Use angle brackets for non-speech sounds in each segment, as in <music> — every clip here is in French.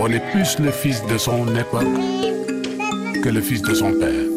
On est plus le fils de son époque que le fils de son père.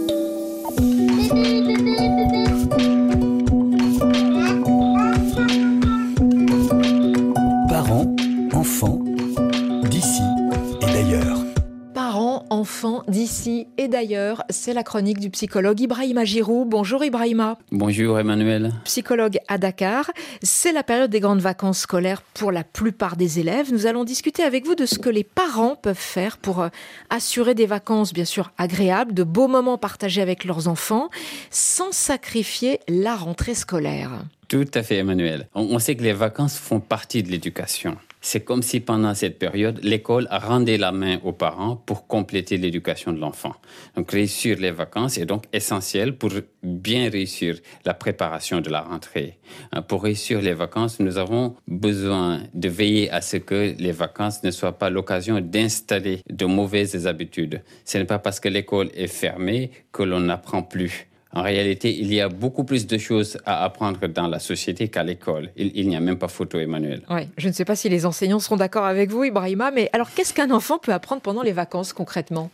Parents, enfants, d'ici et d'ailleurs, c'est la chronique du psychologue Ibrahima Giroud. Bonjour Ibrahima. Bonjour Emmanuel. Psychologue à Dakar. C'est la période des grandes vacances scolaires pour la plupart des élèves. Nous allons discuter avec vous de ce que les parents peuvent faire pour euh, assurer des vacances bien sûr agréables, de beaux moments partagés avec leurs enfants, sans sacrifier la rentrée scolaire. Tout à fait, Emmanuel. On sait que les vacances font partie de l'éducation. C'est comme si pendant cette période, l'école rendait la main aux parents pour compléter l'éducation de l'enfant. Donc réussir les vacances est donc essentiel pour bien réussir la préparation de la rentrée. Hein, Pour réussir les vacances, nous avons besoin de veiller à ce que les vacances ne soient pas l'occasion d'installer de mauvaises habitudes. Ce n'est pas parce que l'école est fermée que l'on n'apprend plus. En réalité, il y a beaucoup plus de choses à apprendre dans la société qu'à l'école. Il, n'y a même pas photo, Emmanuel. Ouais, je ne sais pas si les enseignants seront d'accord avec vous, Ibrahima, mais alors qu'est-ce qu'un enfant peut apprendre pendant les vacances concrètement?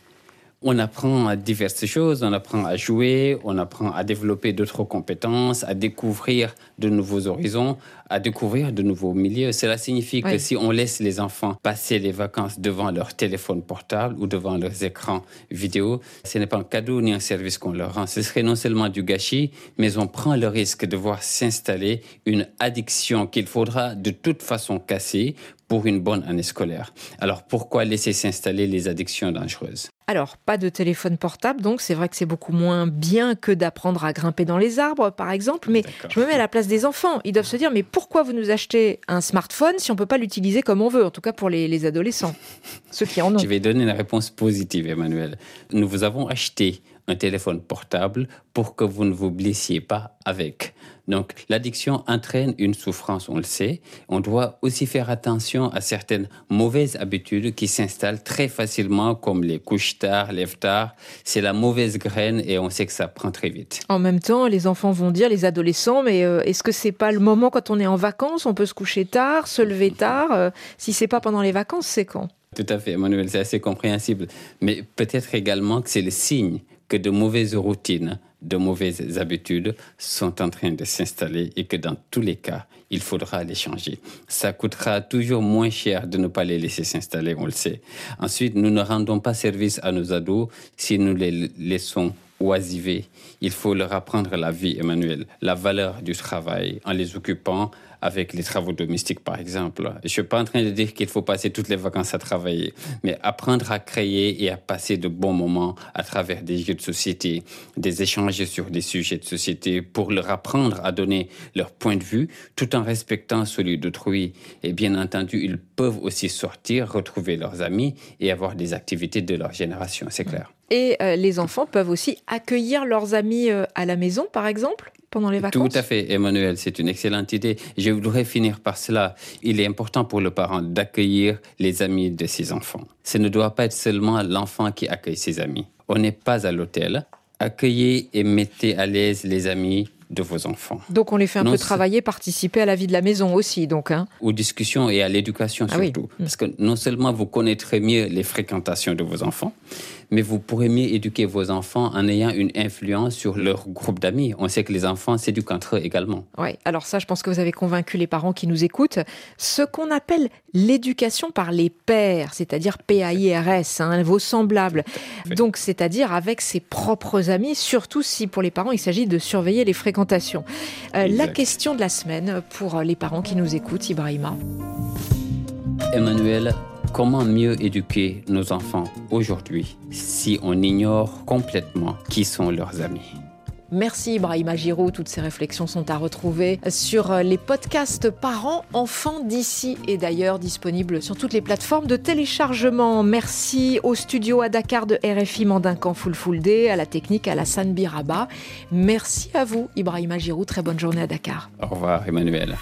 On apprend à diverses choses, on apprend à jouer, on apprend à développer d'autres compétences, à découvrir de nouveaux horizons, à découvrir de nouveaux milieux. Cela signifie que si on laisse les enfants passer les vacances devant leur téléphone portable ou devant leurs écrans vidéo, ce n'est pas un cadeau ni un service qu'on leur rend. Ce serait non seulement du gâchis, mais on prend le risque de voir s'installer une addiction qu'il faudra de toute façon casser pour une bonne année scolaire. Alors pourquoi laisser s'installer les addictions dangereuses? Alors, pas de téléphone portable, donc c'est vrai que c'est beaucoup moins bien que d'apprendre à grimper dans les arbres, par exemple, mais je me mets à la place des enfants. Ils doivent se dire, mais pourquoi vous nous achetez un smartphone si on peut pas l'utiliser comme on veut, en tout cas pour les, les adolescents, ceux qui en ont? <laughs> Je vais donner une réponse positive, Emmanuel. Nous vous avons acheté un téléphone portable pour que vous ne vous blessiez pas avec. Donc, l'addiction entraîne une souffrance, on le sait. On doit aussi faire attention à certaines mauvaises habitudes qui s'installent très facilement, comme les couches tard, lève tard. C'est la mauvaise graine et on sait que ça prend très vite. En même temps, les enfants vont dire, les adolescents, mais euh, est-ce que c'est pas le moment quand on est en vacances, on peut se coucher tard, se lever tard euh, Si c'est pas pendant les vacances, c'est quand? Tout à fait, Emmanuel, c'est assez compréhensible. Mais peut-être également que c'est le signe que de mauvaises routines, de mauvaises habitudes sont en train de s'installer et que dans tous les cas, il faudra les changer. Ça coûtera toujours moins cher de ne pas les laisser s'installer, on le sait. Ensuite, nous ne rendons pas service à nos ados si nous les laissons oisiver. Il faut leur apprendre la vie, Emmanuel, la valeur du travail en les occupant avec les travaux domestiques, par exemple. Je suis pas en train de dire qu'il faut passer toutes les vacances à travailler, mais apprendre à créer et à passer de bons moments à travers des jeux de société, des échanges sur des sujets de société pour leur apprendre à donner leur point de vue tout en respectant celui d'autrui. Et bien entendu, ils peuvent aussi sortir, retrouver leurs amis et avoir des activités de leur génération, c'est clair. Et euh, les enfants peuvent aussi accueillir leurs amis euh, à la maison, par exemple, pendant les vacances Tout à fait, Emmanuel, c'est une excellente idée. Je voudrais finir par cela. Il est important pour le parent d'accueillir les amis de ses enfants. Ce ne doit pas être seulement l'enfant qui accueille ses amis. On n'est pas à l'hôtel. Accueillez et mettez à l'aise les amis de vos enfants. Donc on les fait un Non, peu travailler, participer à la vie de la maison aussi, donc. Hein. Aux discussions et à l'éducation Ah oui. surtout. Parce que non seulement vous connaîtrez mieux les fréquentations de vos enfants, mais vous pourrez mieux éduquer vos enfants en ayant une influence sur leur groupe d'amis. On sait que les enfants s'éduquent entre eux également. Ouais. Alors ça, je pense que vous avez convaincu les parents qui nous écoutent. Ce qu'on appelle l'éducation par les pairs, c'est-à-dire P-A-I-R-S, hein, vos semblables. Donc, c'est-à-dire avec ses propres amis, surtout si pour les parents, il s'agit de surveiller les fréquentations. Euh, la question de la semaine pour les parents qui nous écoutent, Ibrahima. Emmanuel, comment mieux éduquer nos enfants aujourd'hui si on ignore complètement qui sont leurs amis? Merci Ibrahima Giroud. Toutes ces réflexions sont à retrouver sur euh, les podcasts parents, enfants d'ici et d'ailleurs disponibles sur toutes les plateformes de téléchargement. Merci au studio à Dakar de RFI Mandincan Day, à la technique à la San Biraba. Merci à vous Ibrahima Giroud. Très bonne journée à Dakar. Au revoir Emmanuel.